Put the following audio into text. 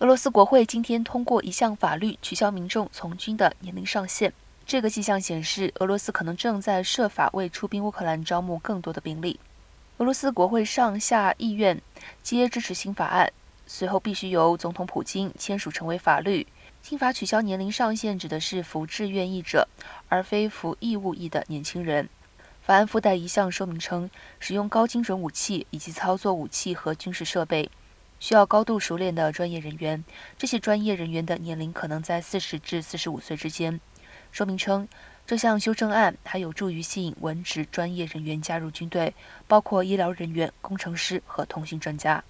俄罗斯国会今天通过一项法律，取消民众从军的年龄上限。这个迹象显示，俄罗斯可能正在设法为出兵乌克兰招募更多的兵力。俄罗斯国会上下议院皆支持新法案，随后必须由总统普京签署成为法律。新法取消年龄上限，指的是服志愿役者，而非服义务役的年轻人。法案附带一项说明称，使用高精准武器以及操作武器和军事设备。需要高度熟练的专业人员，这些专业人员的年龄可能在四十至四十五岁之间。说明称，这项修正案还有助于吸引文职专业人员加入军队，包括医疗人员、工程师和通信专家。